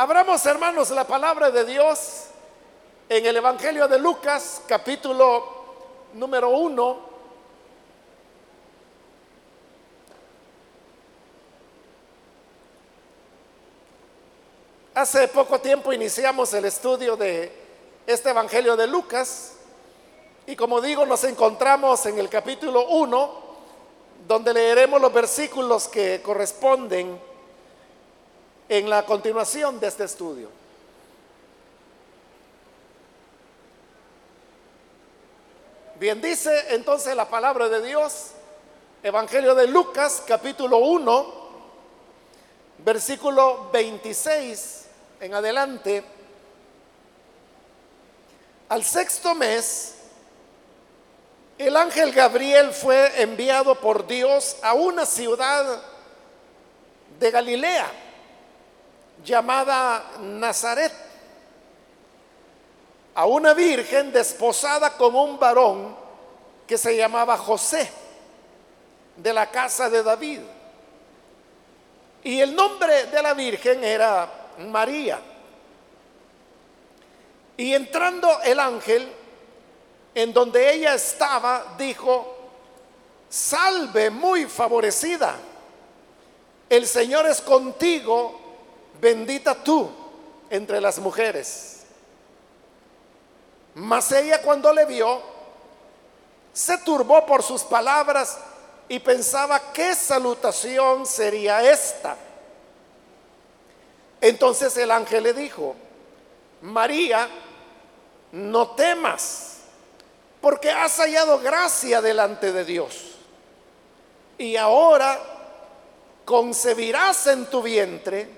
Abramos, hermanos, la palabra de Dios en el Evangelio de Lucas, capítulo número uno. Hace poco tiempo iniciamos el estudio de este Evangelio de Lucas y como digo, nos encontramos en el capítulo 1, donde leeremos los versículos que corresponden en la continuación de este estudio. Bien, dice entonces la palabra de Dios, Evangelio de Lucas, capítulo 1, versículo 26 en adelante. Al sexto mes, el ángel Gabriel fue enviado por Dios a una ciudad de Galilea llamada Nazaret, a una virgen desposada con un varón que se llamaba José, de la casa de David. Y el nombre de la virgen era María. Y entrando el ángel, en donde ella estaba, dijo, salve muy favorecida, el Señor es contigo bendita tú entre las mujeres. Mas ella cuando le vio, se turbó por sus palabras y pensaba qué salutación sería esta. Entonces el ángel le dijo, María, no temas, porque has hallado gracia delante de Dios. Y ahora concebirás en tu vientre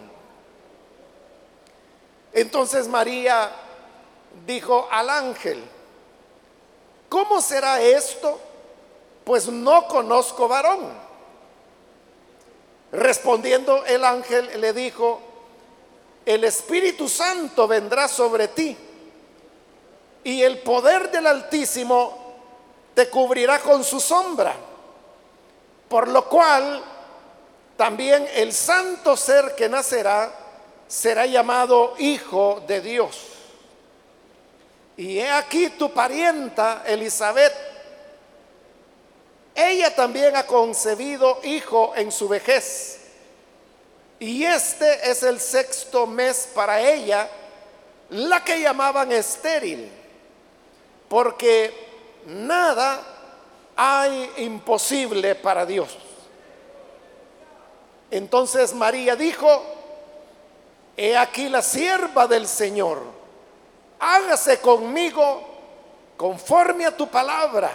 Entonces María dijo al ángel, ¿cómo será esto? Pues no conozco varón. Respondiendo el ángel le dijo, el Espíritu Santo vendrá sobre ti y el poder del Altísimo te cubrirá con su sombra, por lo cual también el santo ser que nacerá será llamado hijo de Dios. Y he aquí tu parienta Elizabeth. Ella también ha concebido hijo en su vejez. Y este es el sexto mes para ella, la que llamaban estéril, porque nada hay imposible para Dios. Entonces María dijo, he aquí la sierva del Señor, hágase conmigo conforme a tu palabra.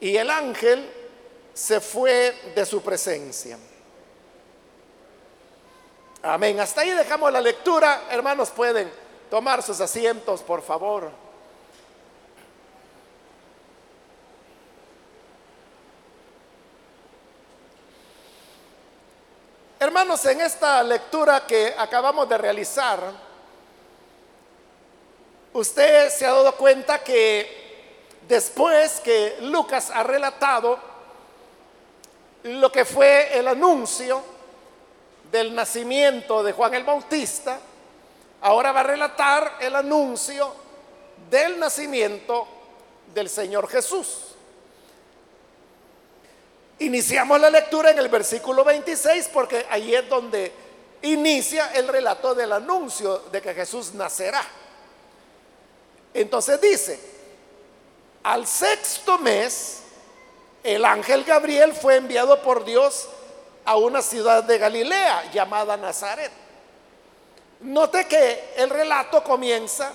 Y el ángel se fue de su presencia. Amén. Hasta ahí dejamos la lectura. Hermanos, pueden tomar sus asientos, por favor. Hermanos, en esta lectura que acabamos de realizar, usted se ha dado cuenta que después que Lucas ha relatado lo que fue el anuncio del nacimiento de Juan el Bautista, ahora va a relatar el anuncio del nacimiento del Señor Jesús. Iniciamos la lectura en el versículo 26 porque ahí es donde inicia el relato del anuncio de que Jesús nacerá. Entonces dice, al sexto mes, el ángel Gabriel fue enviado por Dios a una ciudad de Galilea llamada Nazaret. Note que el relato comienza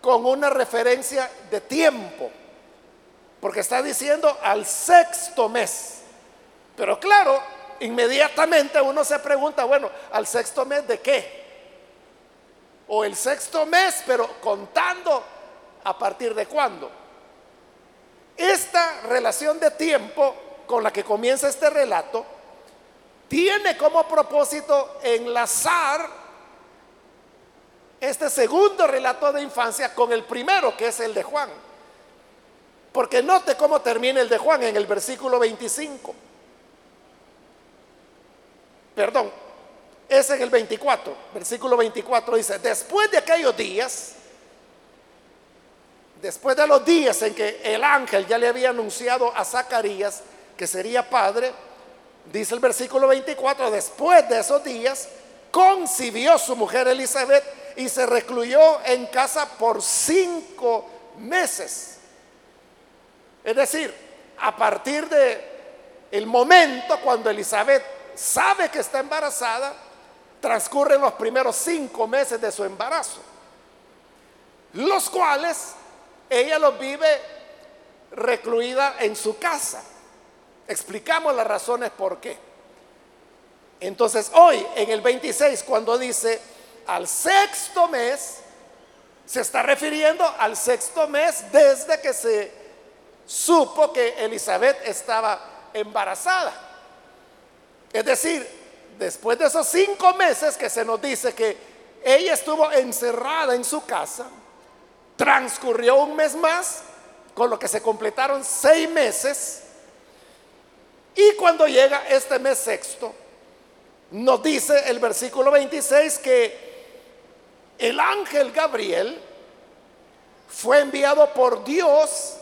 con una referencia de tiempo. Porque está diciendo al sexto mes. Pero claro, inmediatamente uno se pregunta, bueno, ¿al sexto mes de qué? o el sexto mes, pero contando a partir de cuándo. Esta relación de tiempo con la que comienza este relato tiene como propósito enlazar este segundo relato de infancia con el primero, que es el de Juan. Porque note cómo termina el de Juan en el versículo 25. Perdón, es en el 24, versículo 24 dice, después de aquellos días, después de los días en que el ángel ya le había anunciado a Zacarías que sería padre, dice el versículo 24, después de esos días, concibió su mujer Elizabeth y se recluyó en casa por cinco meses. Es decir, a partir de el momento cuando Elizabeth sabe que está embarazada, transcurren los primeros cinco meses de su embarazo, los cuales ella los vive recluida en su casa. Explicamos las razones por qué. Entonces hoy en el 26 cuando dice al sexto mes, se está refiriendo al sexto mes desde que se supo que Elizabeth estaba embarazada. Es decir, después de esos cinco meses que se nos dice que ella estuvo encerrada en su casa, transcurrió un mes más, con lo que se completaron seis meses, y cuando llega este mes sexto, nos dice el versículo 26 que el ángel Gabriel fue enviado por Dios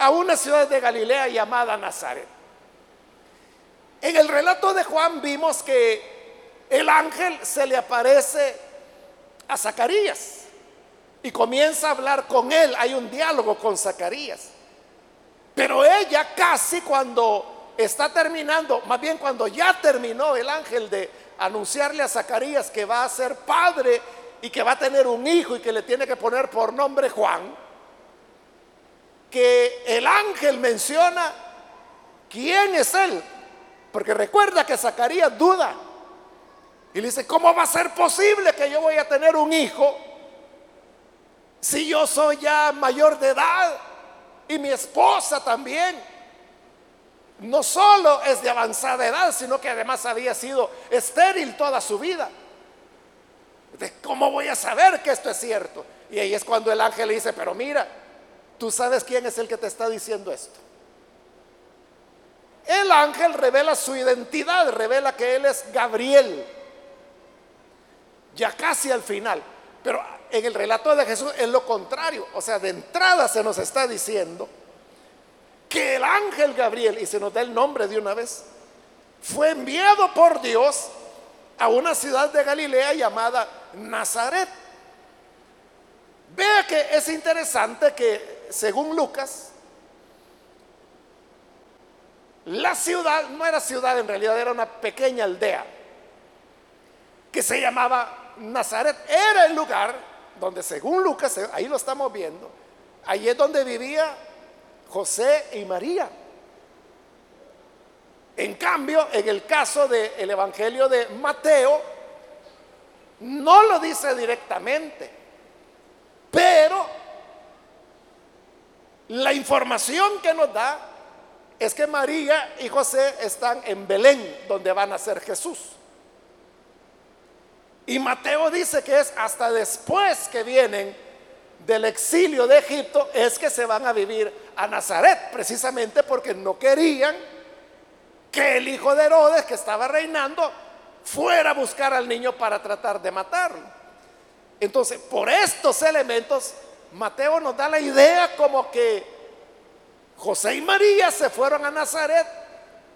a una ciudad de Galilea llamada Nazaret. En el relato de Juan vimos que el ángel se le aparece a Zacarías y comienza a hablar con él. Hay un diálogo con Zacarías. Pero ella casi cuando está terminando, más bien cuando ya terminó el ángel de anunciarle a Zacarías que va a ser padre y que va a tener un hijo y que le tiene que poner por nombre Juan, que el ángel menciona quién es él. Porque recuerda que Zacarías duda. Y le dice, ¿cómo va a ser posible que yo voy a tener un hijo si yo soy ya mayor de edad y mi esposa también? No solo es de avanzada edad, sino que además había sido estéril toda su vida. ¿Cómo voy a saber que esto es cierto? Y ahí es cuando el ángel le dice, pero mira, tú sabes quién es el que te está diciendo esto. El ángel revela su identidad, revela que él es Gabriel. Ya casi al final. Pero en el relato de Jesús es lo contrario. O sea, de entrada se nos está diciendo que el ángel Gabriel, y se nos da el nombre de una vez, fue enviado por Dios a una ciudad de Galilea llamada Nazaret. Vea que es interesante que según Lucas, la ciudad no era ciudad, en realidad era una pequeña aldea que se llamaba Nazaret. Era el lugar donde según Lucas, ahí lo estamos viendo, ahí es donde vivía José y María. En cambio, en el caso del Evangelio de Mateo, no lo dice directamente, pero la información que nos da es que María y José están en Belén, donde van a ser Jesús. Y Mateo dice que es hasta después que vienen del exilio de Egipto, es que se van a vivir a Nazaret, precisamente porque no querían que el hijo de Herodes, que estaba reinando, fuera a buscar al niño para tratar de matarlo. Entonces, por estos elementos, Mateo nos da la idea como que José y María se fueron a Nazaret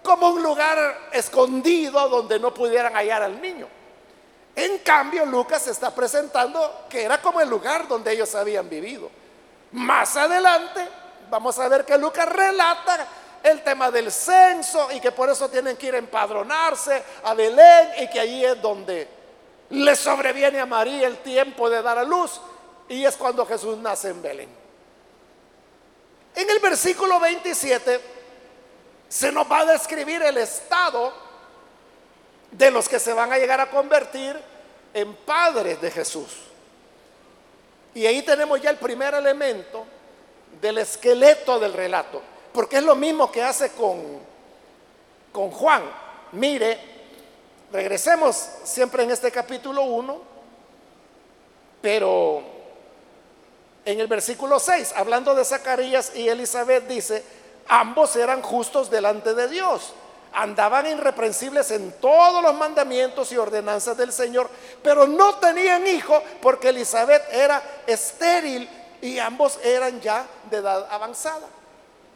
como un lugar escondido donde no pudieran hallar al niño. En cambio, Lucas está presentando que era como el lugar donde ellos habían vivido. Más adelante, vamos a ver que Lucas relata el tema del censo y que por eso tienen que ir a empadronarse a Belén y que allí es donde le sobreviene a María el tiempo de dar a luz y es cuando Jesús nace en Belén. En el versículo 27 se nos va a describir el estado de los que se van a llegar a convertir en padres de Jesús. Y ahí tenemos ya el primer elemento del esqueleto del relato, porque es lo mismo que hace con, con Juan. Mire, regresemos siempre en este capítulo 1, pero en el versículo 6, hablando de Zacarías y Elizabeth, dice, ambos eran justos delante de Dios andaban irreprensibles en todos los mandamientos y ordenanzas del Señor, pero no tenían hijo porque Elizabeth era estéril y ambos eran ya de edad avanzada.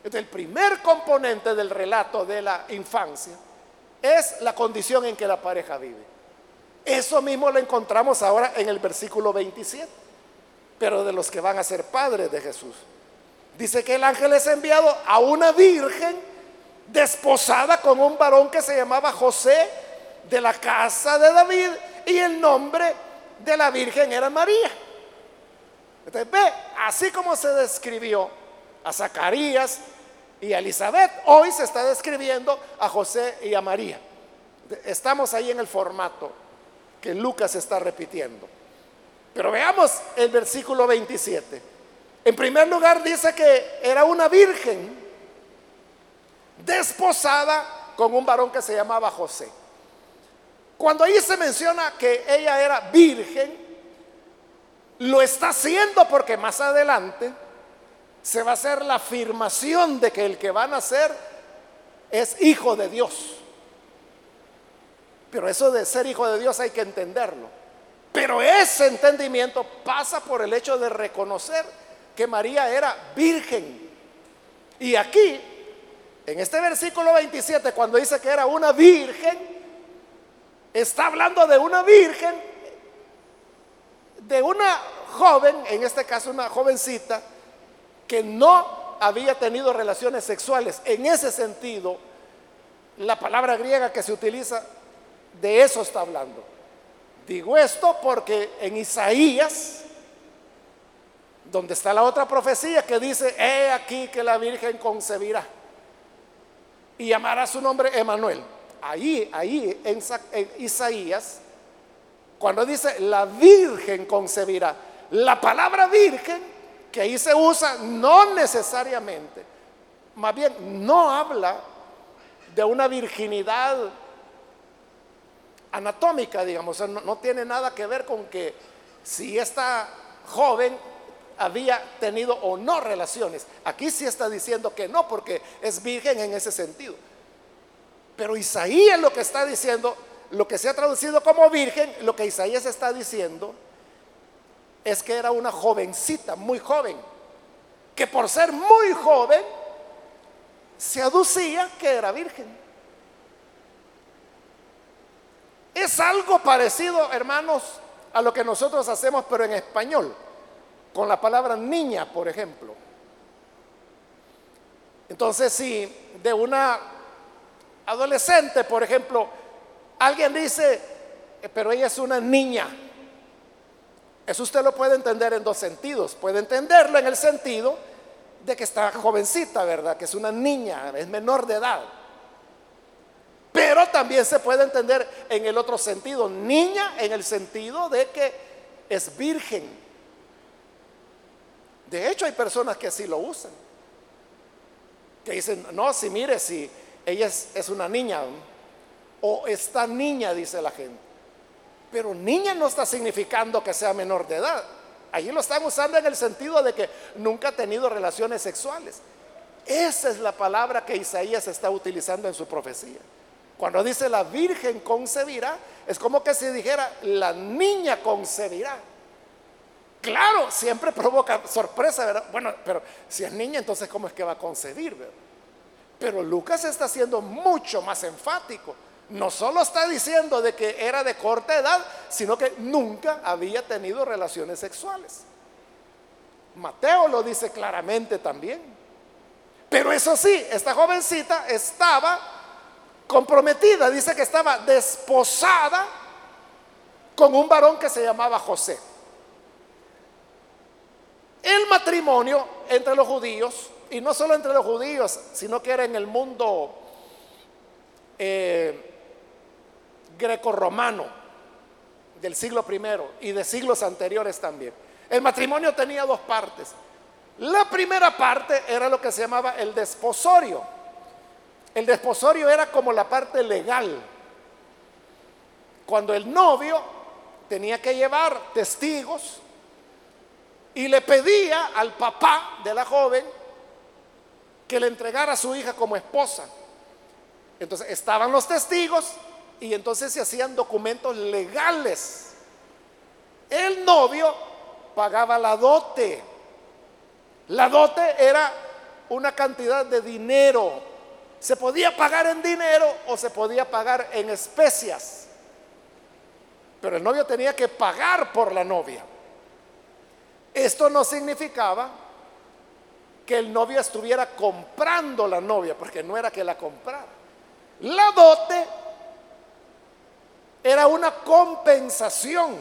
el primer componente del relato de la infancia es la condición en que la pareja vive. Eso mismo lo encontramos ahora en el versículo 27, pero de los que van a ser padres de Jesús. Dice que el ángel es enviado a una virgen desposada con un varón que se llamaba José de la casa de David y el nombre de la Virgen era María. Entonces ve, así como se describió a Zacarías y a Elizabeth, hoy se está describiendo a José y a María. Estamos ahí en el formato que Lucas está repitiendo. Pero veamos el versículo 27. En primer lugar dice que era una virgen desposada con un varón que se llamaba José. Cuando ahí se menciona que ella era virgen, lo está haciendo porque más adelante se va a hacer la afirmación de que el que va a nacer es hijo de Dios. Pero eso de ser hijo de Dios hay que entenderlo. Pero ese entendimiento pasa por el hecho de reconocer que María era virgen. Y aquí en este versículo 27, cuando dice que era una virgen, está hablando de una virgen, de una joven, en este caso una jovencita, que no había tenido relaciones sexuales. En ese sentido, la palabra griega que se utiliza, de eso está hablando. Digo esto porque en Isaías, donde está la otra profecía que dice, he aquí que la Virgen concebirá y llamará su nombre Emanuel. Ahí, ahí en, Isaías, cuando dice la Virgen concebirá, la palabra virgen que ahí se usa no necesariamente, más bien no habla de una virginidad anatómica, digamos, no, no, tiene nada que ver con que si esta joven había tenido o no relaciones. Aquí sí está diciendo que no, porque es virgen en ese sentido. Pero Isaías lo que está diciendo, lo que se ha traducido como virgen, lo que Isaías está diciendo es que era una jovencita, muy joven, que por ser muy joven se aducía que era virgen. Es algo parecido, hermanos, a lo que nosotros hacemos, pero en español con la palabra niña, por ejemplo. Entonces, si de una adolescente, por ejemplo, alguien dice, eh, pero ella es una niña, eso usted lo puede entender en dos sentidos. Puede entenderlo en el sentido de que está jovencita, ¿verdad? Que es una niña, es menor de edad. Pero también se puede entender en el otro sentido, niña en el sentido de que es virgen. De hecho, hay personas que así lo usan. Que dicen, no, si mire, si ella es, una niña, o esta niña, dice la gente. Pero niña no está significando que sea menor de edad. Allí lo están usando en el sentido de que nunca ha tenido relaciones sexuales. Esa es la palabra que Isaías está utilizando en su profecía. Cuando dice la virgen concebirá, es como que si dijera la niña concebirá. Claro, siempre provoca sorpresa, ¿verdad? Bueno, pero si es niña, entonces ¿cómo es que va a concebir? Pero Lucas está siendo mucho más enfático. No solo está diciendo de que era de corta edad, sino que nunca había tenido relaciones sexuales. Mateo lo dice claramente también. Pero eso sí, esta jovencita estaba comprometida, dice que estaba desposada con un varón que se llamaba José. El matrimonio entre los judíos, y no solo entre los judíos, sino que era en el mundo eh, greco-romano del siglo I y de siglos anteriores también. El matrimonio tenía dos partes. La primera parte era lo que se llamaba el desposorio. El desposorio era como la parte legal. Cuando el novio tenía que llevar testigos y le pedía al papá de la joven que le entregara a su hija como esposa. Entonces estaban los testigos y entonces se hacían documentos legales. El novio pagaba la dote. La dote era una cantidad de dinero. Se podía pagar en dinero o se podía pagar en especias. Pero el novio tenía que pagar por la novia. Esto no significaba que el novio estuviera comprando la novia, porque no era que la comprara. La dote era una compensación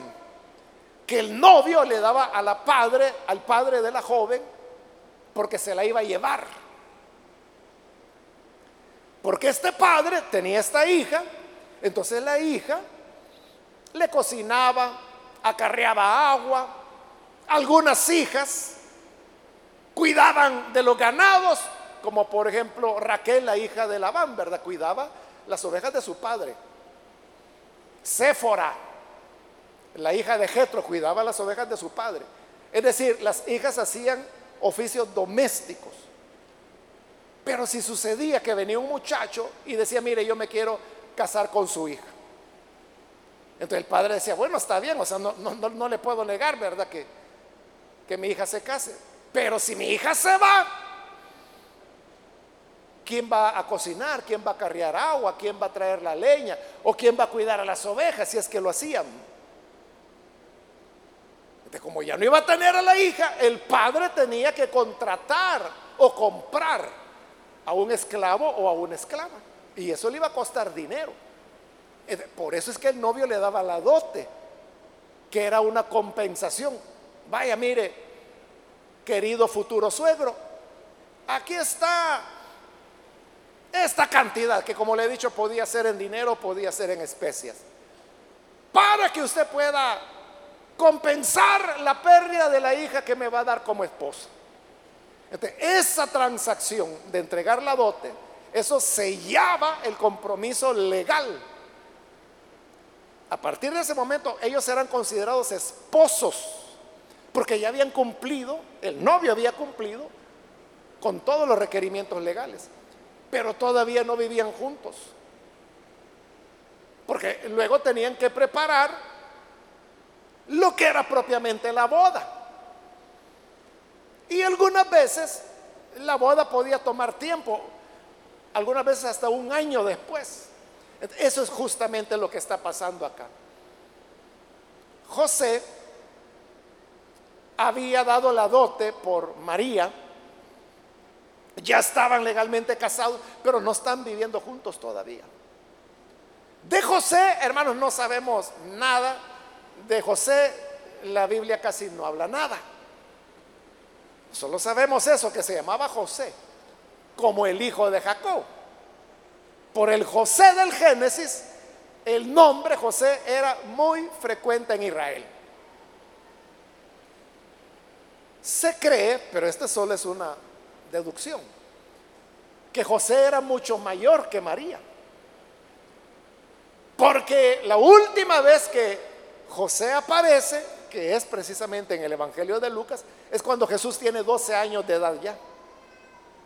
que el novio le daba a la padre, al padre de la joven, porque se la iba a llevar. Porque este padre tenía esta hija, entonces la hija le cocinaba, acarreaba agua, algunas hijas cuidaban de los ganados, como por ejemplo Raquel, la hija de Labán, ¿verdad? Cuidaba las ovejas de su padre. Séfora, la hija de Jetro, cuidaba las ovejas de su padre. Es decir, las hijas hacían oficios domésticos. Pero si sucedía que venía un muchacho y decía, mire, yo me quiero casar con su hija. Entonces el padre decía, bueno, está bien, o sea, no, le puedo negar, ¿verdad? Que, que mi hija se case. Pero si mi hija se va, ¿Quién va a cocinar? ¿Quién va a carrear agua? ¿Quién va a traer la leña? ¿O quién va a cuidar a las ovejas si es que lo hacían? Entonces, como ya no iba a tener a la hija, el padre tenía que contratar o comprar a un esclavo o a una esclava. Y eso le iba a costar dinero. Por eso es que el novio le daba la dote, que era una compensación. Vaya, mire, querido futuro suegro, aquí está esta cantidad, que como le he dicho, podía ser en dinero, podía ser en especias, para que usted pueda compensar la pérdida de la hija que me va a dar como esposa. Esa transacción de entregar la dote, eso sellaba el compromiso legal. A partir de ese momento ellos eran considerados esposos, porque ya habían cumplido, el novio había cumplido con todos los requerimientos legales pero todavía no vivían juntos. Porque luego tenían que preparar lo que era propiamente la boda. Y algunas veces la boda podía tomar tiempo, algunas veces hasta un año después. Eso es justamente lo que está pasando acá. José había dado la dote por María, ya estaban legalmente casados, pero no están viviendo juntos todavía. De José, hermanos, no sabemos nada. De José, la Biblia casi no habla nada. Solo sabemos eso, que se llamaba José, como el hijo de Jacob. Por el José del Génesis, el nombre José era muy frecuente en Israel. Se cree, pero esta solo es una deducción, que José era mucho mayor que María. Porque la última vez que José aparece, que es precisamente en el Evangelio de Lucas, es cuando Jesús tiene 12 años de edad ya.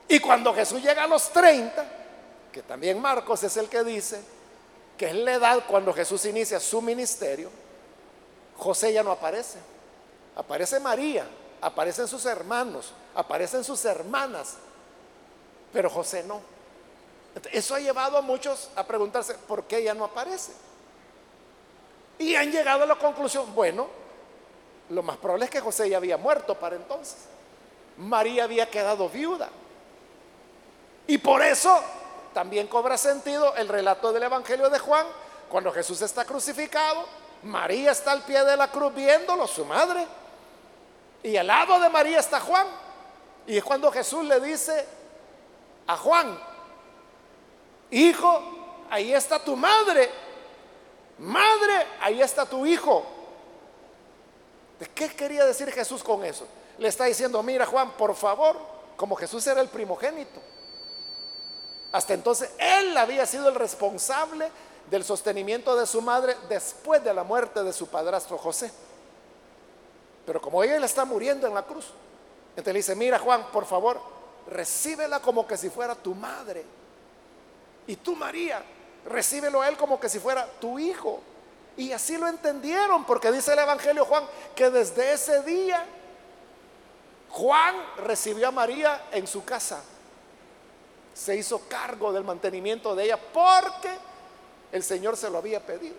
Y cuando Jesús llega a los 30, que también Marcos es el que dice, que es la edad cuando Jesús inicia su ministerio, José ya no aparece. Aparece María, aparecen sus hermanos, aparecen sus hermanas, pero José no. Eso ha llevado a muchos a preguntarse, ¿por qué ella no aparece? Y han llegado a la conclusión, bueno, lo más probable es que José ya había muerto para entonces. María había quedado viuda. Y por eso también cobra sentido el relato del Evangelio de Juan, cuando Jesús está crucificado, María está al pie de la cruz viéndolo, su madre, y al lado de María está Juan. Y es cuando Jesús le dice a Juan, hijo, ahí está tu madre. Madre, ahí está tu hijo. Qué quería decir Jesús con eso? Le está diciendo, mira Juan, por favor, como Jesús era el primogénito. Hasta entonces él había sido el responsable del sostenimiento de su madre después de la muerte de su padrastro José. Pero como ella está muriendo en la cruz, entonces le dice, mira Juan, por favor, recíbela como que si fuera tu madre. Y tú María, recíbelo a él como que si fuera tu hijo. Y así lo entendieron, porque dice el Evangelio Juan que desde ese día Juan recibió a María en su casa. Se hizo cargo del mantenimiento de ella porque el Señor se lo había pedido.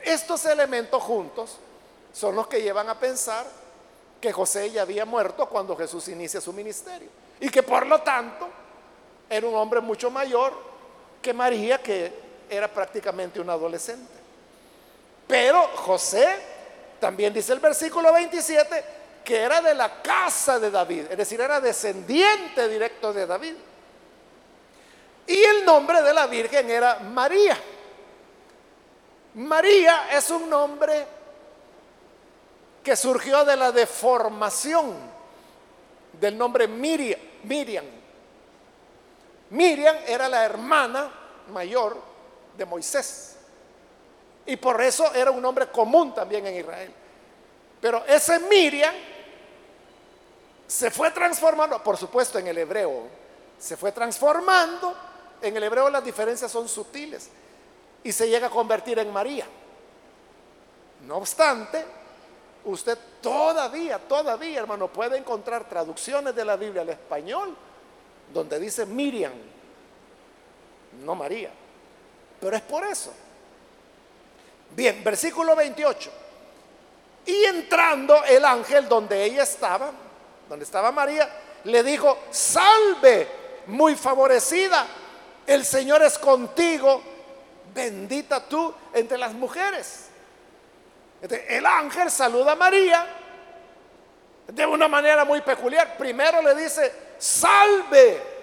estos elementos juntos son los que llevan a pensar que José ya había muerto cuando Jesús inicia su ministerio. Y que por lo tanto era un hombre mucho mayor que María, que era prácticamente un adolescente. Pero José, también dice el versículo 27, que era de la casa de David, es decir, era descendiente directo de David. Y el nombre de la Virgen era María. María es un nombre que surgió de la deformación del nombre Miriam. Miriam. Era la hermana mayor de Moisés. Y por eso era un nombre común también en Israel. Pero ese Miriam se fue transformando, por supuesto en el hebreo, se fue transformando. En el hebreo las diferencias son sutiles y se llega a convertir en María. No obstante, usted todavía, todavía, hermano, puede encontrar traducciones de la Biblia al español donde dice Miriam, no María. Pero es por eso. Bien, versículo 28. Y entrando el ángel donde ella estaba, donde estaba María, le dijo, salve, muy favorecida, el Señor es contigo, bendita tú entre las mujeres. el ángel saluda a María de una manera muy peculiar. Primero le dice, salve.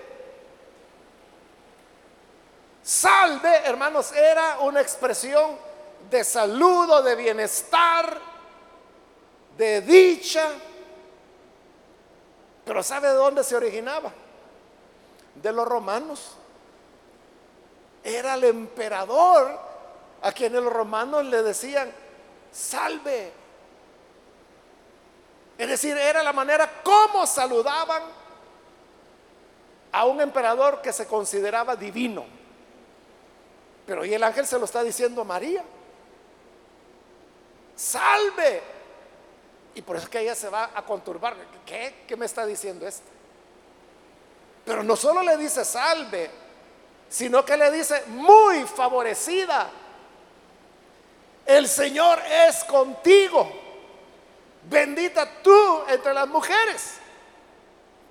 Salve, hermanos, era una expresión de saludo, de bienestar, de dicha. Pero ¿sabe de dónde se originaba? De los romanos. Era el emperador a quien los romanos le decían, salve. Es decir, era la manera como saludaban a un emperador que se consideraba divino. Pero y el ángel se lo está diciendo a María. Salve. Y por eso es que ella se va a conturbar. ¿Qué, ¿Qué me está diciendo esto? Pero no solo le dice salve, sino que le dice muy favorecida. El Señor es contigo. Bendita tú entre las mujeres.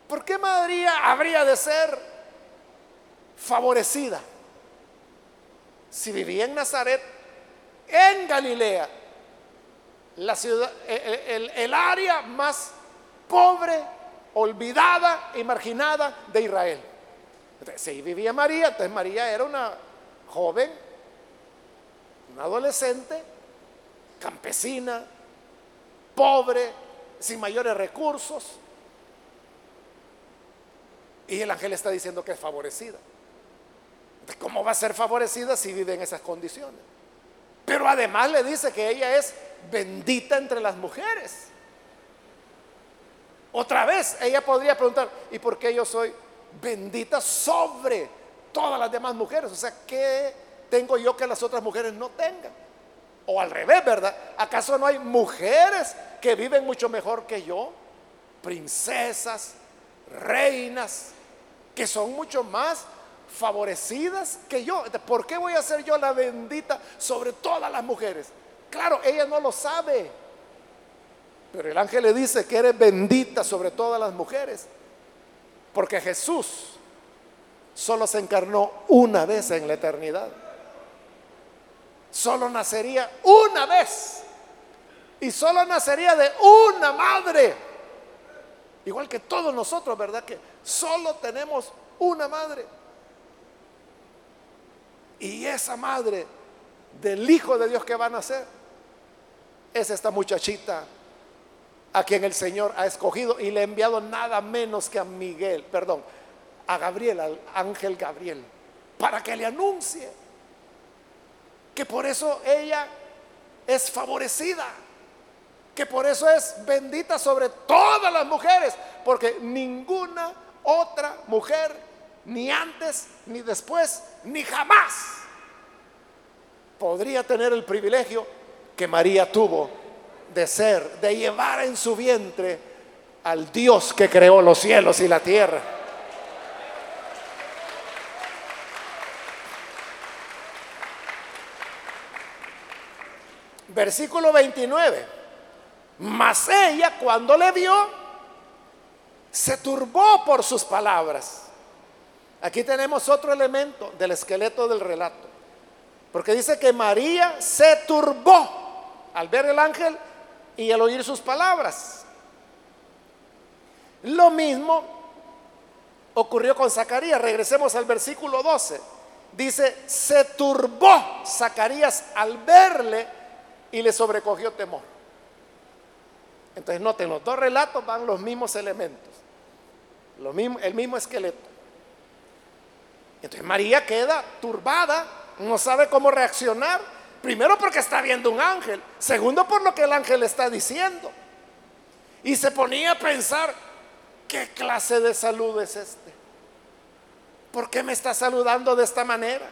¿Por qué María habría de ser favorecida? Si vivía en Nazaret, en Galilea, la ciudad, el, el área más pobre, olvidada y marginada de Israel. si vivía María, entonces María era una joven, una adolescente, campesina, pobre, sin mayores recursos. Y el ángel está diciendo que es favorecida. ¿Cómo va a ser favorecida si vive en esas condiciones? Pero además le dice que ella es bendita entre las mujeres. Otra vez, ella podría preguntar, ¿y por qué yo soy bendita sobre todas las demás mujeres? O sea, ¿qué tengo yo que las otras mujeres no tengan? O al revés, ¿verdad? ¿Acaso no hay mujeres que viven mucho mejor que yo? Princesas, reinas, que son mucho más favorecidas que yo. ¿Por qué voy a ser yo la bendita sobre todas las mujeres? Claro, ella no lo sabe. Pero el ángel le dice que eres bendita sobre todas las mujeres. Porque Jesús solo se encarnó una vez en la eternidad. Solo nacería una vez. Y solo nacería de una madre. Igual que todos nosotros, ¿verdad? Que solo tenemos una madre. Y esa madre del Hijo de Dios que va a nacer es esta muchachita a quien el Señor ha escogido y le ha enviado nada menos que a Miguel, perdón, a Gabriel, al ángel Gabriel, para que le anuncie que por eso ella es favorecida, que por eso es bendita sobre todas las mujeres, porque ninguna otra mujer, ni antes, ni después, ni jamás, podría tener el privilegio que María tuvo de ser, de llevar en su vientre al Dios que creó los cielos y la tierra. Versículo 29. Mas ella cuando le vio, se turbó por sus palabras. Aquí tenemos otro elemento del esqueleto del relato. Porque dice que María se turbó al ver el ángel y al oír sus palabras. Lo mismo ocurrió con Zacarías. Regresemos al versículo 12. Dice, se turbó Zacarías al verle y le sobrecogió temor. Entonces noten, los dos relatos van los mismos elementos, el mismo esqueleto. Entonces María queda turbada, no sabe cómo reaccionar. Primero porque está viendo un ángel, segundo por lo que el ángel está diciendo. Y se ponía a pensar, ¿qué clase de salud es este? ¿Por qué me está saludando de esta manera?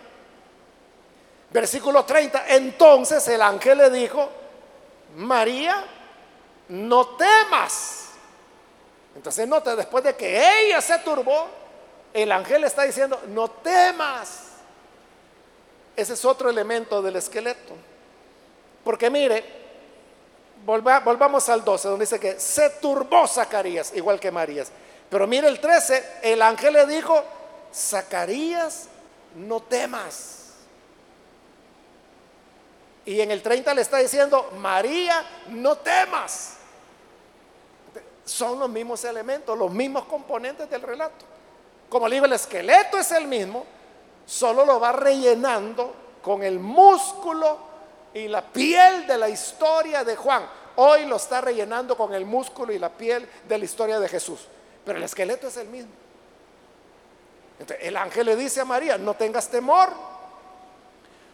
Versículo 30, entonces el ángel le dijo, María, no temas. Entonces nota, después de que ella se turbó, el ángel está diciendo, no temas. Ese es otro elemento del esqueleto. Porque mire, volvamos al 12, donde dice que se turbó Zacarías, igual que Marías. Pero mire el 13, el ángel le dijo, Zacarías, no temas. Y en el 30 le está diciendo, María, no temas. Son los mismos elementos, los mismos componentes del relato. Como le digo, el esqueleto es el mismo, solo lo va rellenando con el músculo y la piel de la historia de Juan. Hoy lo está rellenando con el músculo y la piel de la historia de Jesús. Pero el esqueleto es el mismo. el ángel le dice a María, no tengas temor,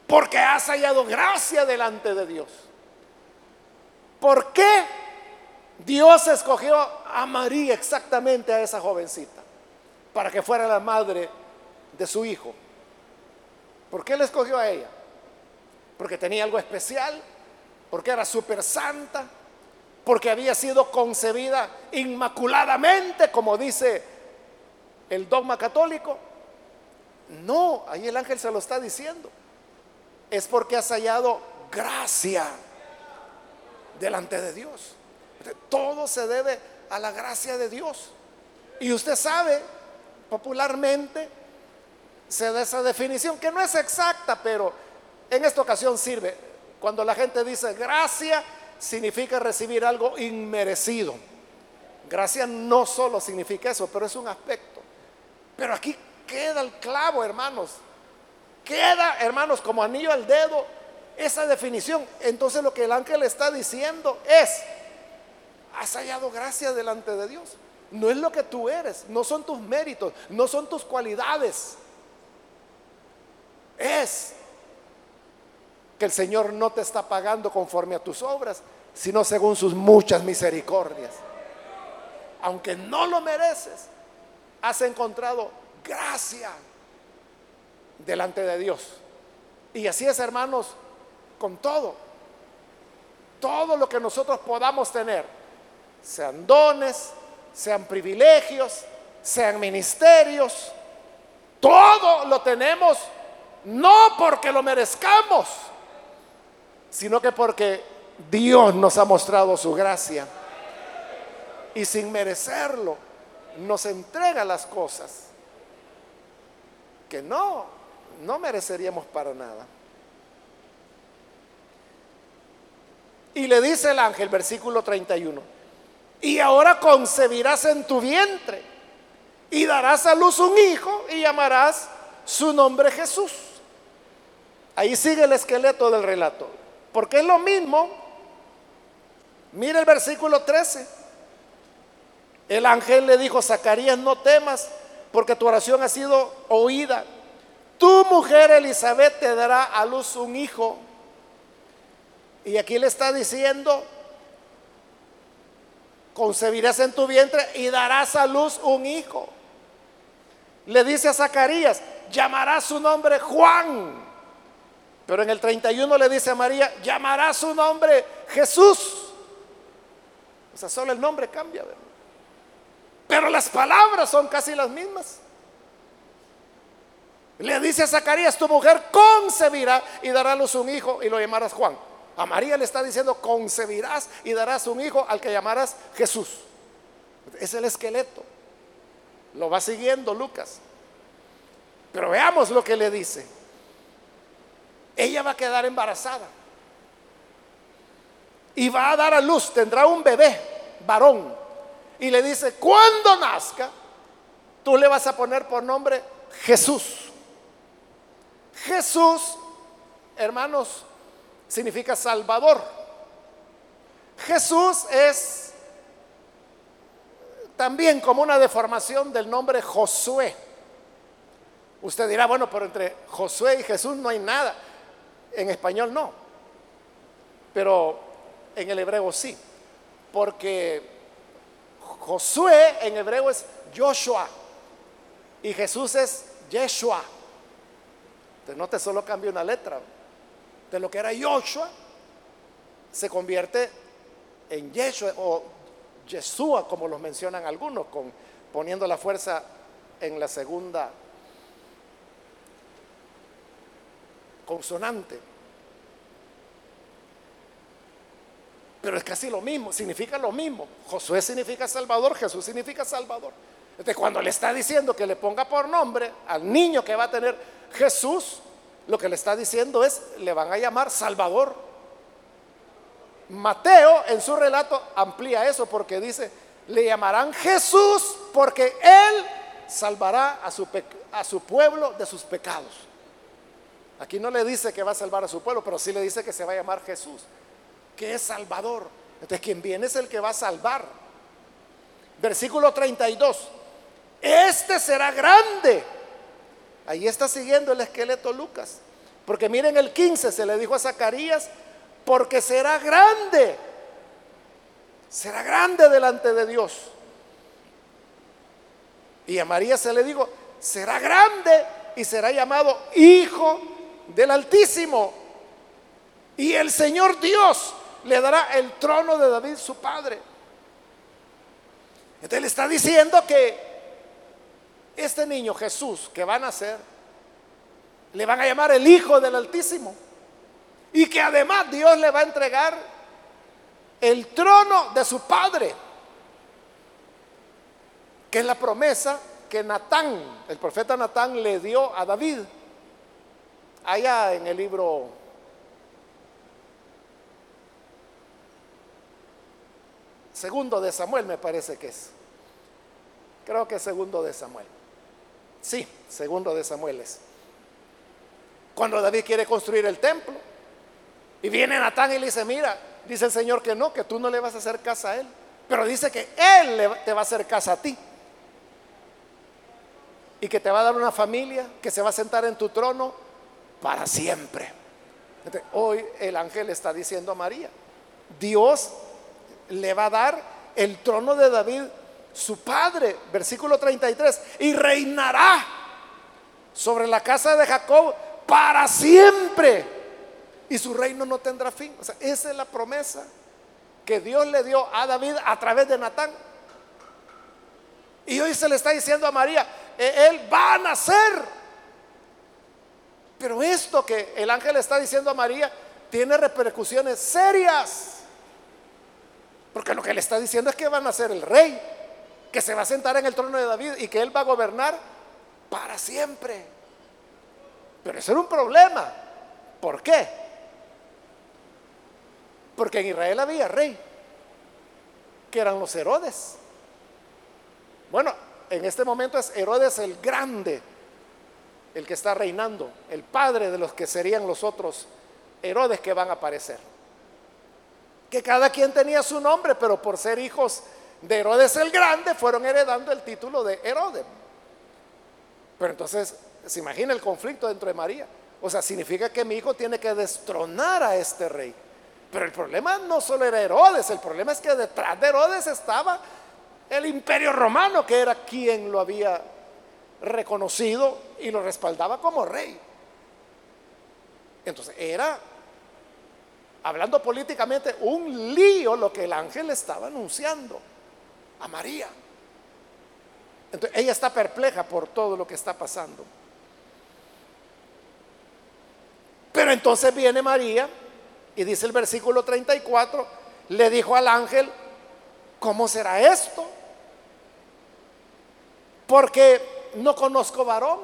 porque has hallado gracia delante de Dios. ¿Por qué Dios escogió a María exactamente a esa jovencita? Para que fuera la madre de su hijo. ¿Por qué le escogió a ella? Porque tenía algo especial, porque era súper santa, porque había sido concebida inmaculadamente, como dice el dogma católico. No, ahí el ángel se lo está diciendo es porque has hallado gracia delante de Dios. Todo se debe a la gracia de Dios. Y usted sabe, popularmente, se da esa definición, que no es exacta, pero en esta ocasión sirve. Cuando la gente dice gracia, significa recibir algo inmerecido. Gracia no solo significa eso, pero es un aspecto. Pero aquí queda el clavo, hermanos. Queda, hermanos, como anillo al dedo esa definición. Entonces lo que el ángel está diciendo es, has hallado gracia delante de Dios. No es lo que tú eres, no son tus méritos, no son tus cualidades. Es que el Señor no te está pagando conforme a tus obras, sino según sus muchas misericordias. Aunque no lo mereces, has encontrado gracia delante de Dios. Y así es, hermanos, con todo. Todo lo que nosotros podamos tener, sean dones, sean privilegios, sean ministerios, todo lo tenemos no porque lo merezcamos, sino que porque Dios nos ha mostrado su gracia. Y sin merecerlo, nos entrega las cosas que no no mereceríamos para nada. Y le dice el ángel, versículo 31, y ahora concebirás en tu vientre y darás a luz un hijo y llamarás su nombre Jesús. Ahí sigue el esqueleto del relato, porque es lo mismo Mire el versículo 13. El ángel le dijo, Zacarías, no temas, porque tu oración ha sido oída. Tu mujer Elizabeth te dará a luz un hijo. Y aquí le está diciendo, concebirás en tu vientre y darás a luz un hijo. Le dice a Zacarías, llamará su nombre Juan. Pero en el 31 le dice a María, llamará su nombre Jesús. O sea, solo el nombre cambia. Pero las palabras son casi las mismas. Le dice a Zacarías, tu mujer concebirá y dará a luz un hijo y lo llamarás Juan. A María le está diciendo, concebirás y darás un hijo al que llamarás Jesús. Es el esqueleto. Lo va siguiendo Lucas. Pero veamos lo que le dice. Ella va a quedar embarazada. Y va a dar a luz, tendrá un bebé, varón. Y le dice, cuando nazca, tú le vas a poner por nombre Jesús. Jesús, hermanos, significa Salvador. Jesús es también como una deformación del nombre Josué. Usted dirá, bueno, pero entre Josué y Jesús no hay nada. En español no, pero en el hebreo sí, porque Josué en hebreo es Joshua y Jesús es Yeshua. Entonces no te solo cambia una letra. De lo que era Joshua se convierte en Yeshua o Yeshua, como los mencionan algunos, con, poniendo la fuerza en la segunda consonante. Pero es casi lo mismo, significa lo mismo. Josué significa Salvador, Jesús significa Salvador. Entonces cuando le está diciendo que le ponga por nombre al niño que va a tener Jesús, lo que le está diciendo es, le van a llamar Salvador. Mateo en su relato amplía eso porque dice, le llamarán Jesús porque Él salvará a su, a su pueblo de sus pecados. Aquí no le dice que va a salvar a su pueblo, pero sí le dice que se va a llamar Jesús, que es Salvador. Entonces quien viene es el que va a salvar. Versículo 32. Este será grande. Ahí está siguiendo el esqueleto Lucas. Porque miren el 15, se le dijo a Zacarías, porque será grande. Será grande delante de Dios. Y a María se le dijo, será grande y será llamado Hijo del Altísimo. Y el Señor Dios le dará el trono de David, su padre. Entonces le está diciendo que este niño Jesús que va a nacer, le van a llamar el Hijo del Altísimo. Y que además Dios le va a entregar el trono de su padre, que es la promesa que Natán, el profeta Natán, le dio a David allá en el libro segundo de Samuel, me parece que es. Creo que es segundo de Samuel. Sí, segundo de Samuel es. Cuando David quiere construir el templo y viene Natán y le dice, mira, dice el Señor que no, que tú no le vas a hacer casa a él, pero dice que él te va a hacer casa a ti y que te va a dar una familia que se va a sentar en tu trono para siempre. hoy el ángel está diciendo a María, Dios le va a dar el trono de David, su padre, versículo 33, y reinará sobre la casa de Jacob para siempre. Y su reino no tendrá fin. O sea, esa es la promesa que Dios le dio a David a través de Natán. Y hoy se le está diciendo a María, e-, él va a nacer pero esto que el ángel está diciendo a María tiene repercusiones serias. Porque lo que le está diciendo es que van a ser el rey, que se va a sentar en el trono de David y que él va a gobernar para siempre. Pero eso era un problema. ¿Por qué? Porque en Israel había rey, que eran los Herodes. Bueno, en este momento es Herodes el Grande el que está reinando, el padre de los que serían los otros Herodes que van a aparecer. que cada quien tenía su nombre, pero por ser hijos de Herodes el Grande fueron heredando el título de Herodes. Pero entonces, se imagina el conflicto dentro de María. O sea, significa que mi hijo tiene que destronar a este rey. Pero el problema no solo era Herodes, el problema es que detrás de Herodes estaba el imperio romano, que era quien lo había reconocido y lo respaldaba como rey. Entonces era, hablando políticamente, un lío lo que el ángel estaba anunciando a María. Entonces ella está perpleja por todo lo que está pasando. Pero entonces viene María y dice el versículo 34, le dijo al ángel, ¿cómo será esto? Porque no conozco varón.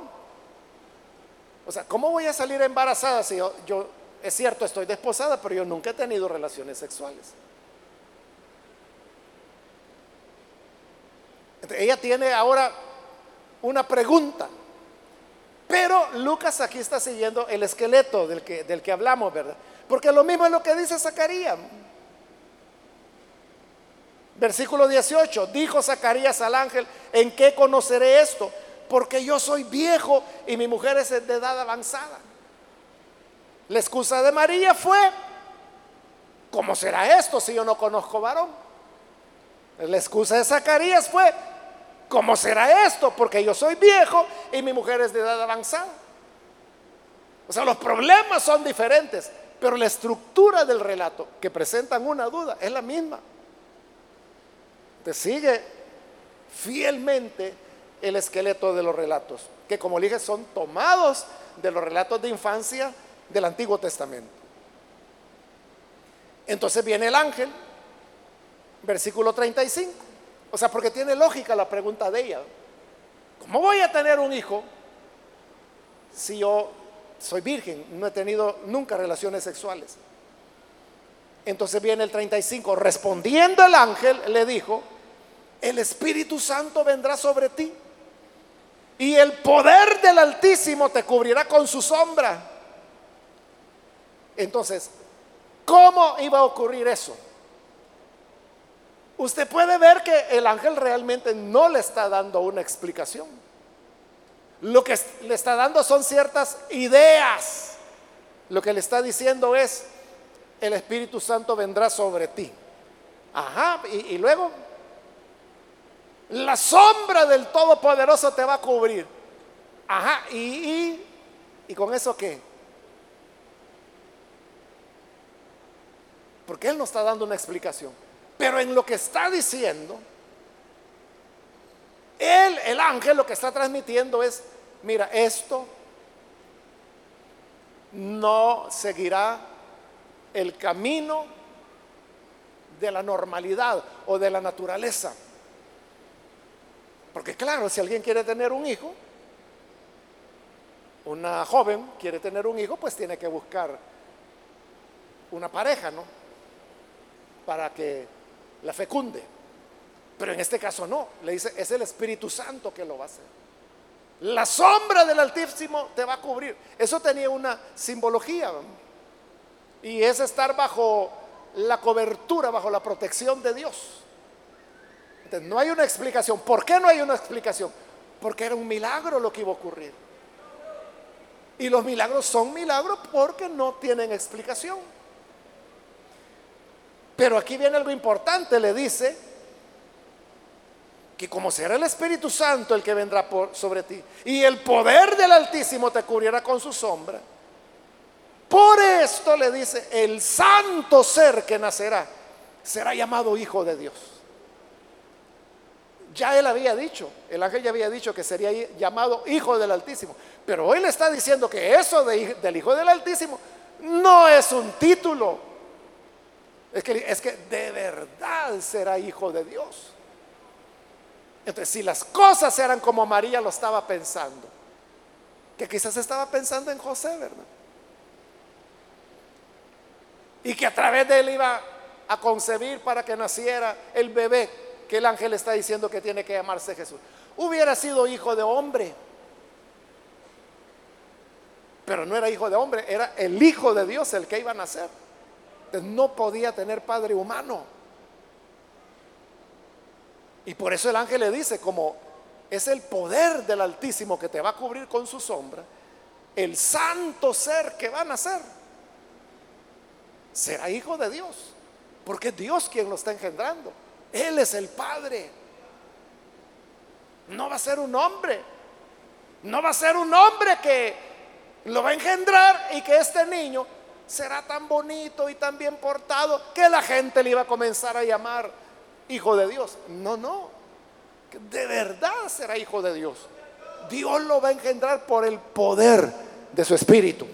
O sea, ¿cómo voy a salir embarazada si yo, es cierto, estoy desposada, pero yo nunca he tenido relaciones sexuales? ella tiene ahora una pregunta. Pero Lucas aquí está siguiendo el esqueleto del que, del que hablamos, ¿verdad? Porque lo mismo es lo que dice Zacarías. Versículo 18, dijo Zacarías al ángel, ¿en qué conoceré esto? Porque yo soy viejo y mi mujer es de edad avanzada. La excusa de María fue, ¿cómo será esto si yo no conozco varón? La excusa de Zacarías fue, ¿cómo será esto? Porque yo soy viejo y mi mujer es de edad avanzada. O sea, los problemas son diferentes, pero la estructura del relato que presentan una duda es la misma. Te sigue fielmente el esqueleto de los relatos, que como dije son tomados de los relatos de infancia del Antiguo Testamento. Entonces viene el ángel, versículo 35. O sea, porque tiene lógica la pregunta de ella. ¿Cómo voy a tener un hijo si yo soy virgen? No he tenido nunca relaciones sexuales. Entonces viene el 35. Respondiendo el ángel, le dijo, el Espíritu Santo vendrá sobre ti y el poder del Altísimo te cubrirá con su sombra. Entonces, ¿cómo iba a ocurrir eso? Usted puede ver que el ángel realmente no le está dando una explicación. Lo que le está dando son ciertas ideas. Lo que le está diciendo es, el Espíritu Santo vendrá sobre ti. Ajá, y, luego, la sombra del Todopoderoso te va a cubrir. Ajá, y, y, y con eso qué? Porque Él no está dando una explicación. Pero en lo que está diciendo, Él, el ángel, lo que está transmitiendo es, mira, esto no seguirá el camino de la normalidad o de la naturaleza. Porque claro, si alguien quiere tener un hijo, una joven quiere tener un hijo, pues tiene que buscar una pareja, ¿no? Para que la fecunde. Pero en este caso no, le dice, es el Espíritu Santo que lo va a hacer. La sombra del Altísimo te va a cubrir. Eso tenía una simbología. Y es estar bajo la cobertura, bajo la protección de Dios. No hay una explicación. ¿Por qué no hay una explicación? Porque era un milagro lo que iba a ocurrir. Y los milagros son milagros porque no tienen explicación. Pero aquí viene algo importante, le dice que como será el Espíritu Santo el que vendrá sobre ti y el poder del Altísimo te cubrirá con su sombra. Por esto le dice, el santo ser que nacerá será llamado Hijo de Dios. Ya él había dicho, el ángel ya había dicho que sería llamado Hijo del Altísimo. Pero hoy le está diciendo que eso del Hijo del Altísimo no es un título, es que, es que de verdad será hijo de Dios. Entonces, si las cosas eran como María lo estaba pensando, que quizás estaba pensando en José, ¿verdad? Y que a través de él iba a concebir para que naciera el bebé que el ángel está diciendo que tiene que llamarse Jesús. Hubiera sido hijo de hombre, pero no era hijo de hombre, era el hijo de Dios el que iba a nacer. no podía tener padre humano. Y por eso el ángel le dice, como es el poder del Altísimo que te va a cubrir con su sombra, el santo ser que va a nacer será hijo de Dios, porque es Dios quien lo está engendrando. Él es el Padre. No va a ser un hombre. No va a ser un hombre que lo va a engendrar y que este niño será tan bonito y tan bien portado que la gente le iba a comenzar a llamar hijo de Dios. No, no. De verdad será hijo de Dios. Dios lo va a engendrar por el poder de su espíritu.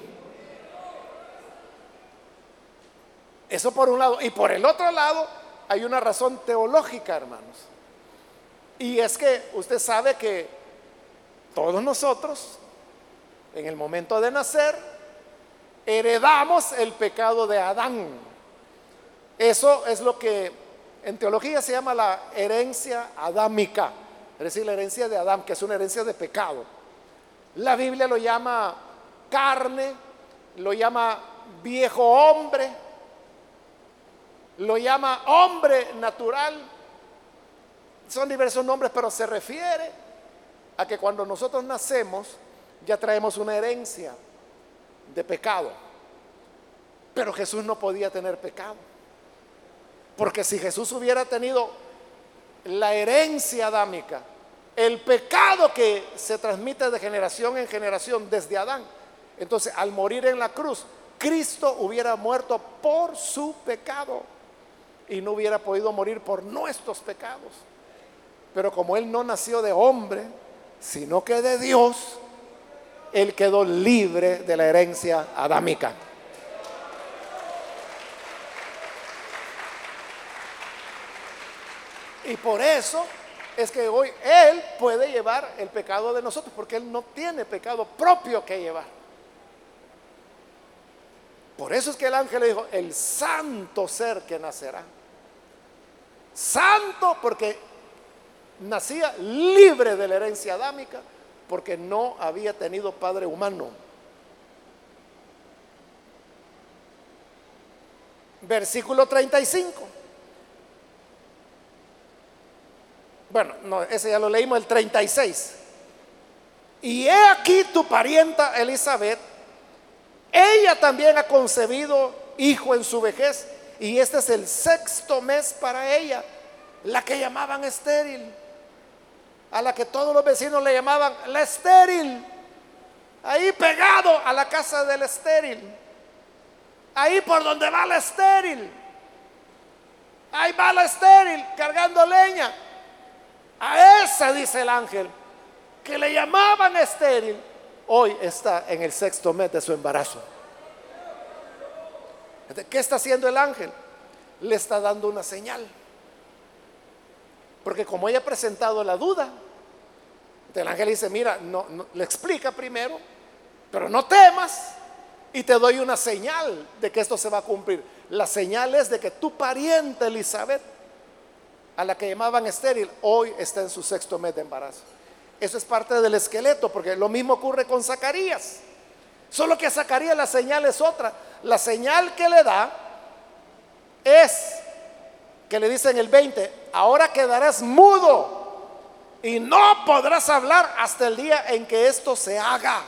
Eso por un lado. Y por el otro lado hay una razón teológica, hermanos. Y es que usted sabe que todos nosotros, en el momento de nacer, heredamos el pecado de Adán. Eso es lo que en teología se llama la herencia adámica, es decir, la herencia de Adán, que es una herencia de pecado. La Biblia lo llama carne, lo llama viejo hombre, lo llama hombre natural. Son diversos nombres, pero se refiere a que cuando nosotros nacemos ya traemos una herencia de pecado. Pero Jesús no podía tener pecado. Porque si Jesús hubiera tenido la herencia adámica, el pecado que se transmite de generación en generación desde Adán, entonces al morir en la cruz, Cristo hubiera muerto por su pecado y no hubiera podido morir por nuestros pecados. Pero como Él no nació de hombre, sino que de Dios, Él quedó libre de la herencia adámica. Y por eso es que hoy Él puede llevar el pecado de nosotros, porque Él no tiene pecado propio que llevar. Por eso es que el ángel le dijo, el santo ser que nacerá. Santo porque nacía libre de la herencia adámica, porque no había tenido padre humano. Versículo 35. Bueno, no, ese ya lo leímos, el 36. Y he aquí tu parienta Elizabeth, ella también ha concebido hijo en su vejez y este es el sexto mes para ella, la que llamaban estéril, a la que todos los vecinos le llamaban la estéril, ahí pegado a la casa del estéril, ahí por donde va la estéril, ahí va la estéril cargando leña, a esa dice el ángel, que le llamaban estéril, hoy está en el sexto mes de su embarazo. ¿Qué está haciendo el ángel? Le está dando una señal. Porque como ella ha presentado la duda, el ángel dice, mira, no, le explica primero, pero no temas y te doy una señal de que esto se va a cumplir. La señal es de que tu pariente Elizabeth, a la que llamaban estéril, hoy está en su sexto mes de embarazo. Eso es parte del esqueleto, porque lo mismo ocurre con Zacarías. Solo que a Zacarías la señal es otra. La señal que le da es que le dice en el 20, ahora quedarás mudo y no podrás hablar hasta el día en que esto se haga.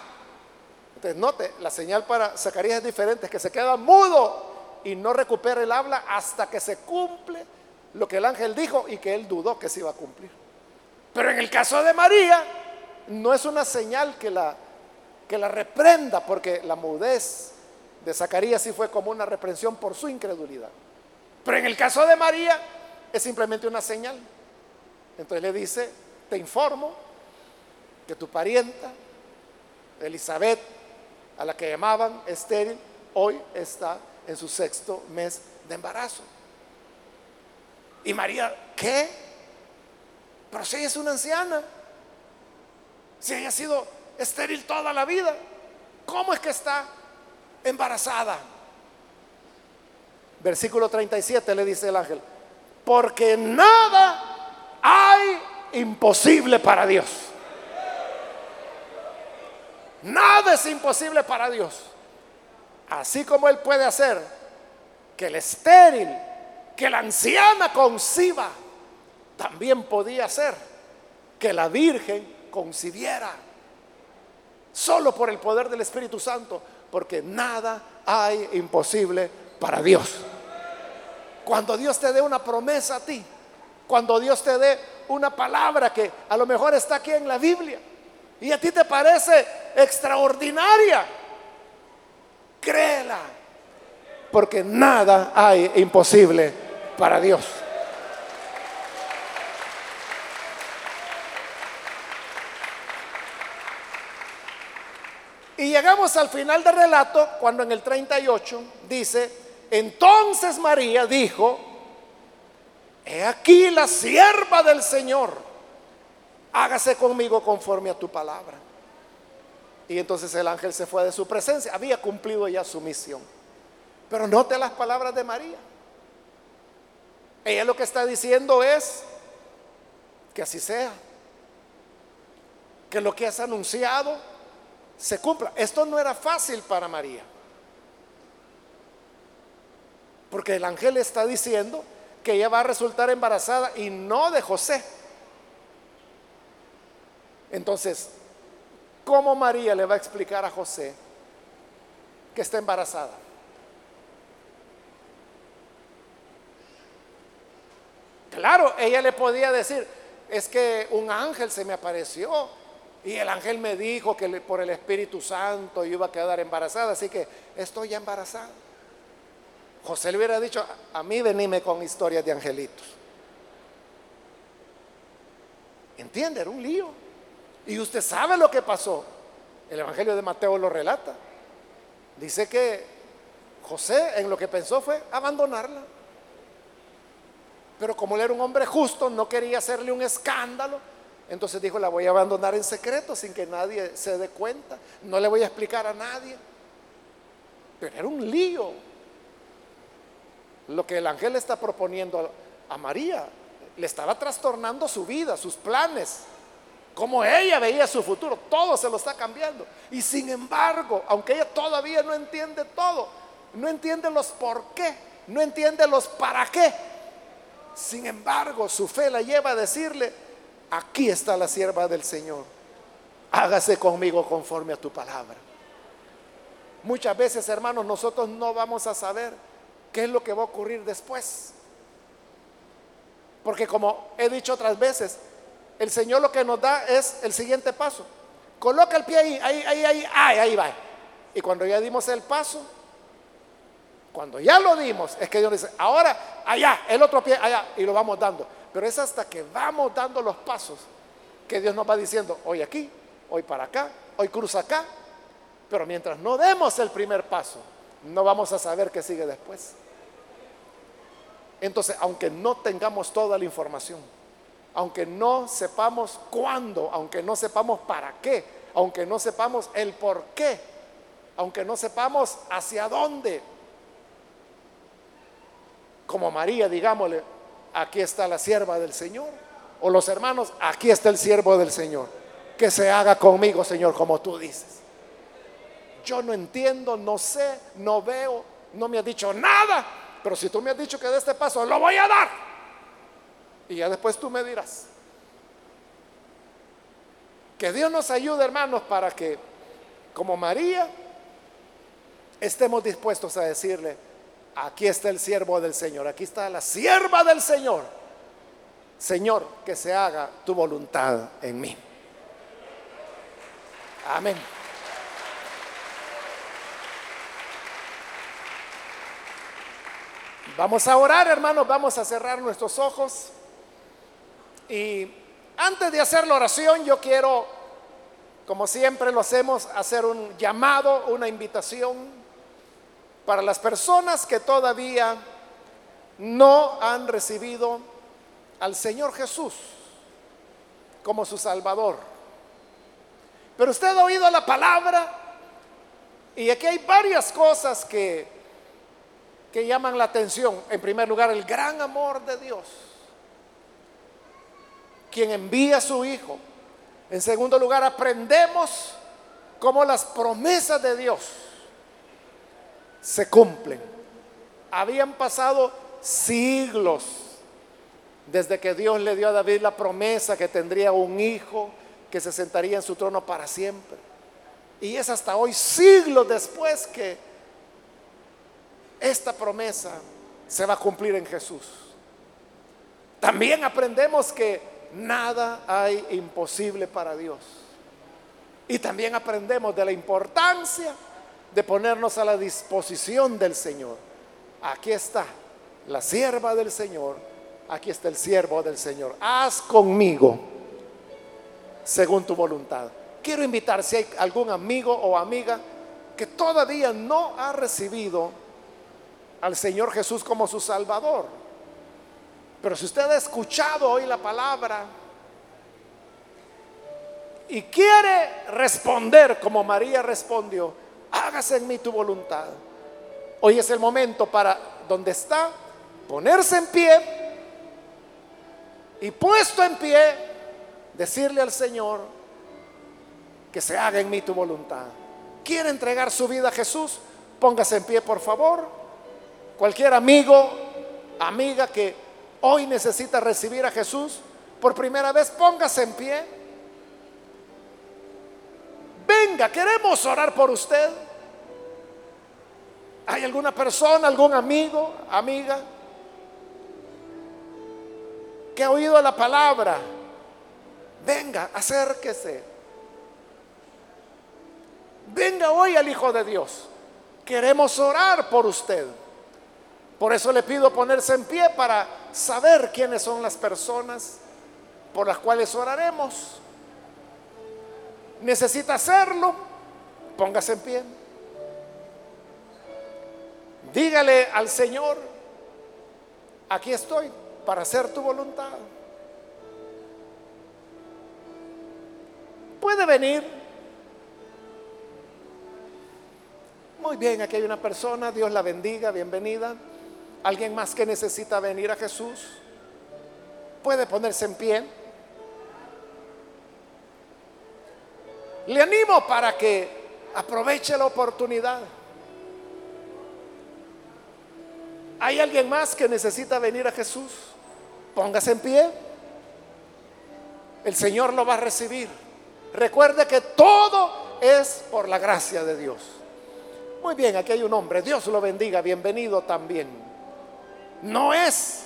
Entonces, note, la señal para Zacarías es diferente, es que se queda mudo y no recupera el habla hasta que se cumple lo que el ángel dijo y que él dudó que se iba a cumplir. Pero en el caso de María, no es una señal que la, que la reprenda, porque la mudez de Zacarías sí fue como una reprensión por su incredulidad. Pero en el caso de María es simplemente una señal. Entonces le dice, te informo que tu parienta, Elizabeth, a la que llamaban estéril, hoy está en su sexto mes de embarazo. Y María, ¿qué? Pero si ella es una anciana, si ella ha sido estéril toda la vida, ¿cómo es que está embarazada? Versículo 37 le dice el ángel, porque nada hay imposible para Dios. Nada es imposible para Dios. Así como Él puede hacer que el estéril, que la anciana conciba, también podía ser que la virgen concibiera. Solo por el poder del Espíritu Santo, porque nada hay imposible para Dios. Cuando Dios te dé una promesa a ti, cuando Dios te dé una palabra que a lo mejor está aquí en la Biblia y a ti te parece extraordinaria, créela, porque nada hay imposible para Dios. Y llegamos al final del relato cuando en el 38 dice, entonces María dijo, he aquí la sierva del Señor, hágase conmigo conforme a tu palabra. Y entonces el ángel se fue de su presencia, había cumplido ya su misión. Pero note las palabras de María. Ella lo que está diciendo es que así sea, que lo que has anunciado se cumpla. Esto no era fácil para María. Porque el ángel está diciendo que ella va a resultar embarazada y no de José. Entonces, ¿cómo María le va a explicar a José que está embarazada? Claro, ella le podía decir, es que un ángel se me apareció y el ángel me dijo que por el Espíritu Santo yo iba a quedar embarazada, así que estoy ya embarazada. José le hubiera dicho, a mí venime con historias de angelitos. ¿Entiende? Era un lío. Y usted sabe lo que pasó. El Evangelio de Mateo lo relata. Dice que José en lo que pensó fue abandonarla. Pero como él era un hombre justo, no quería hacerle un escándalo entonces dijo, la voy a abandonar en secreto sin que nadie se dé cuenta. No le voy a explicar a nadie. Pero era un lío. Lo que el ángel está proponiendo a María le estaba trastornando su vida, sus planes, como ella veía su futuro. Todo se lo está cambiando. Y sin embargo, aunque ella todavía no entiende todo, no entiende los por qué, no entiende los para qué. Sin embargo, su fe la lleva a decirle, aquí está la sierva del Señor, hágase conmigo conforme a tu palabra. Muchas veces, hermanos, nosotros no vamos a saber qué es lo que va a ocurrir después. Porque como he dicho otras veces, el Señor lo que nos da es el siguiente paso. Coloca el pie ahí, ahí, ahí, ahí, ahí, ahí va. Y cuando ya dimos el paso, cuando ya lo dimos, es que Dios dice, ahora allá, el otro pie allá, y lo vamos dando. Pero es hasta que vamos dando los pasos que Dios nos va diciendo, hoy aquí, hoy para acá, hoy cruza acá. Pero mientras no demos el primer paso, no vamos a saber qué sigue después. Entonces, aunque no tengamos toda la información, aunque no sepamos cuándo, aunque no sepamos para qué, aunque no sepamos el por qué, aunque no sepamos hacia dónde, como María, digámosle, aquí está la sierva del Señor. O los hermanos, aquí está el siervo del Señor. Que se haga conmigo, Señor, como tú dices. Yo no entiendo, no sé, no veo, no me ha dicho nada. Pero si tú me has dicho que de este paso lo voy a dar. Y ya después tú me dirás. Que Dios nos ayude, hermanos, para que, como María, estemos dispuestos a decirle, aquí está el siervo del Señor, aquí está la sierva del Señor. Señor, que se haga tu voluntad en mí. Amén. Vamos a orar, hermanos, vamos a cerrar nuestros ojos. Y antes de hacer la oración, yo quiero, como siempre lo hacemos, hacer un llamado, una invitación para las personas que todavía no han recibido al Señor Jesús como su Salvador. Pero usted ha oído la palabra y aquí hay varias cosas que, que llaman la atención. En primer lugar, el gran amor de Dios, quien envía a su Hijo. En segundo lugar, aprendemos cómo las promesas de Dios se cumplen. Habían pasado siglos desde que Dios le dio a David la promesa que tendría un hijo que se sentaría en su trono para siempre. Y es hasta hoy, siglos después, que esta promesa se va a cumplir en Jesús. También aprendemos que nada hay imposible para Dios. Y también aprendemos de la importancia de ponernos a la disposición del Señor. Aquí está la sierva del Señor, aquí está el siervo del Señor. Haz conmigo según tu voluntad. Quiero invitar si hay algún amigo o amiga que todavía no ha recibido al Señor Jesús como su Salvador. Pero si usted ha escuchado hoy la palabra y quiere responder como María respondió, hágase en mí tu voluntad. Hoy es el momento para donde está, ponerse en pie y puesto en pie, decirle al Señor que se haga en mí tu voluntad. ¿Quiere entregar su vida a Jesús? Póngase en pie, por favor. Cualquier amigo, amiga que hoy necesita recibir a Jesús por primera vez, póngase en pie. Venga, queremos orar por usted. ¿Hay alguna persona, algún amigo, amiga, que ha oído la palabra? Venga, acérquese. Venga hoy al Hijo de Dios. Queremos orar por usted. Por eso le pido ponerse en pie para saber quiénes son las personas por las cuales oraremos. Necesita hacerlo, póngase en pie. Dígale al Señor, aquí estoy para hacer tu voluntad. Puede venir. Muy bien, aquí hay una persona, Dios la bendiga, bienvenida. Alguien más que necesita venir a Jesús. Puede ponerse en pie. Le animo para que aproveche la oportunidad. ¿Hay alguien más que necesita venir a Jesús? Póngase en pie. El Señor lo va a recibir. Recuerde que todo es por la gracia de Dios. Muy bien, aquí hay un hombre. Dios lo bendiga. Bienvenido también. No es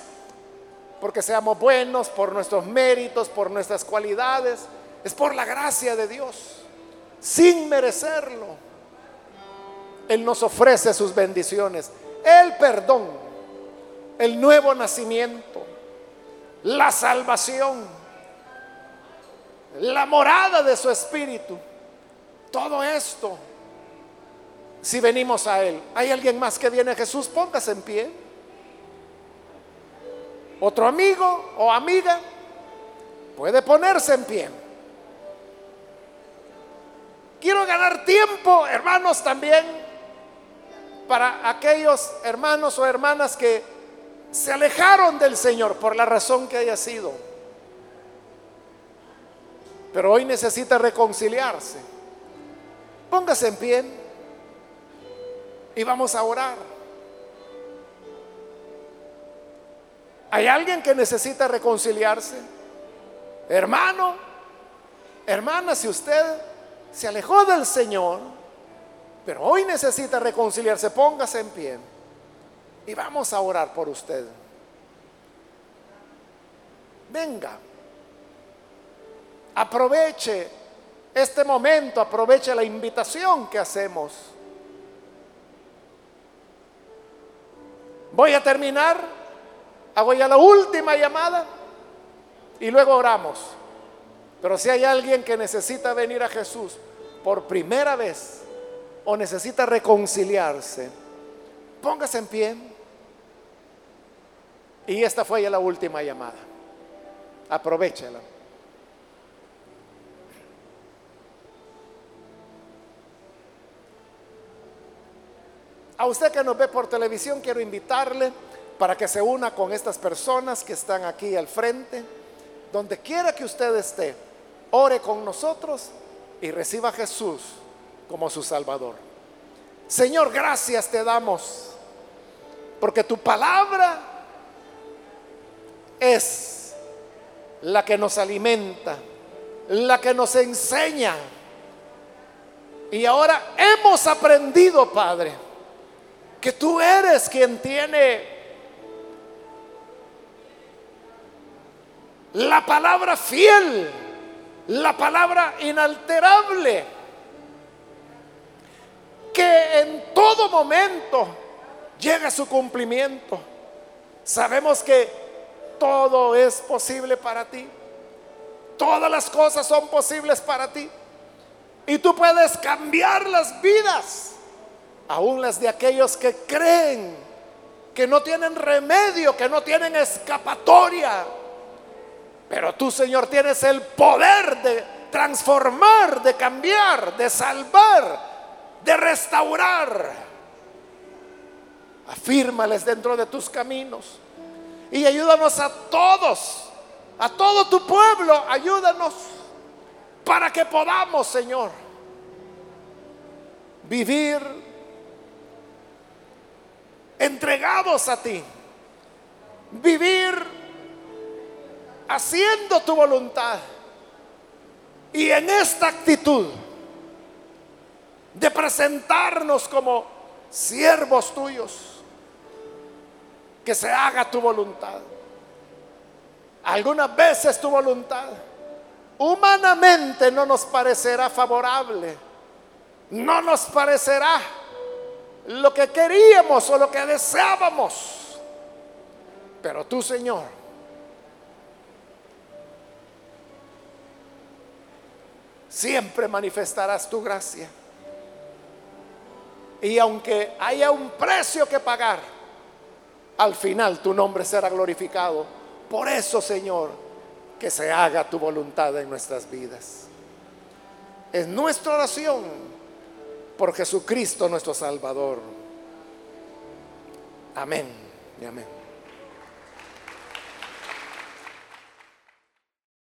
porque seamos buenos, por nuestros méritos, por nuestras cualidades. Es por la gracia de Dios. Sin merecerlo. Él nos ofrece sus bendiciones. El perdón. El nuevo nacimiento. La salvación. La morada de su espíritu. Todo esto. Si venimos a Él. ¿Hay alguien más que viene a Jesús? Póngase en pie otro amigo o amiga puede ponerse en pie. Quiero ganar tiempo, hermanos, también para aquellos hermanos o hermanas que se alejaron del Señor por la razón que haya sido. Pero hoy necesita reconciliarse. Póngase en pie y vamos a orar. ¿Hay alguien que necesita reconciliarse? Hermano, hermana, si usted se alejó del Señor, pero hoy necesita reconciliarse, póngase en pie y vamos a orar por usted. Venga, aproveche este momento, aproveche la invitación que hacemos. Voy a terminar Hago ya la última llamada y luego oramos. Pero si hay alguien que necesita venir a Jesús por primera vez o necesita reconciliarse, póngase en pie. Y esta fue ya la última llamada. Aprovechela. A usted que nos ve por televisión, quiero invitarle para que se una con estas personas que están aquí al frente. Donde quiera que usted esté, ore con nosotros y reciba a Jesús como su Salvador. Señor, gracias te damos Porque tu palabra es la que nos alimenta, la que nos enseña. Y ahora hemos aprendido, Padre, que tú eres quien tiene la palabra fiel, la palabra inalterable, que en todo momento llega a su cumplimiento. Sabemos que todo es posible para ti. Todas las cosas son posibles para ti. Y tú puedes cambiar las vidas, aún las de aquellos que creen que no tienen remedio, que no tienen escapatoria. Pero tú, Señor, tienes el poder de transformar, de cambiar, de salvar, de restaurar. Afírmales dentro de tus caminos y ayúdanos a todos, a todo tu pueblo, ayúdanos para que podamos, Señor, vivir entregados a ti, vivir haciendo tu voluntad. Y en esta actitud de presentarnos como siervos tuyos, que se haga tu voluntad. Algunas veces tu voluntad humanamente no nos parecerá favorable, no nos parecerá lo que queríamos o lo que deseábamos. Pero tú, Señor, siempre manifestarás tu gracia. Y aunque haya un precio que pagar, al final tu nombre será glorificado. Por eso, Señor, que se haga tu voluntad en nuestras vidas. Es nuestra oración por Jesucristo nuestro Salvador. Amén y amén.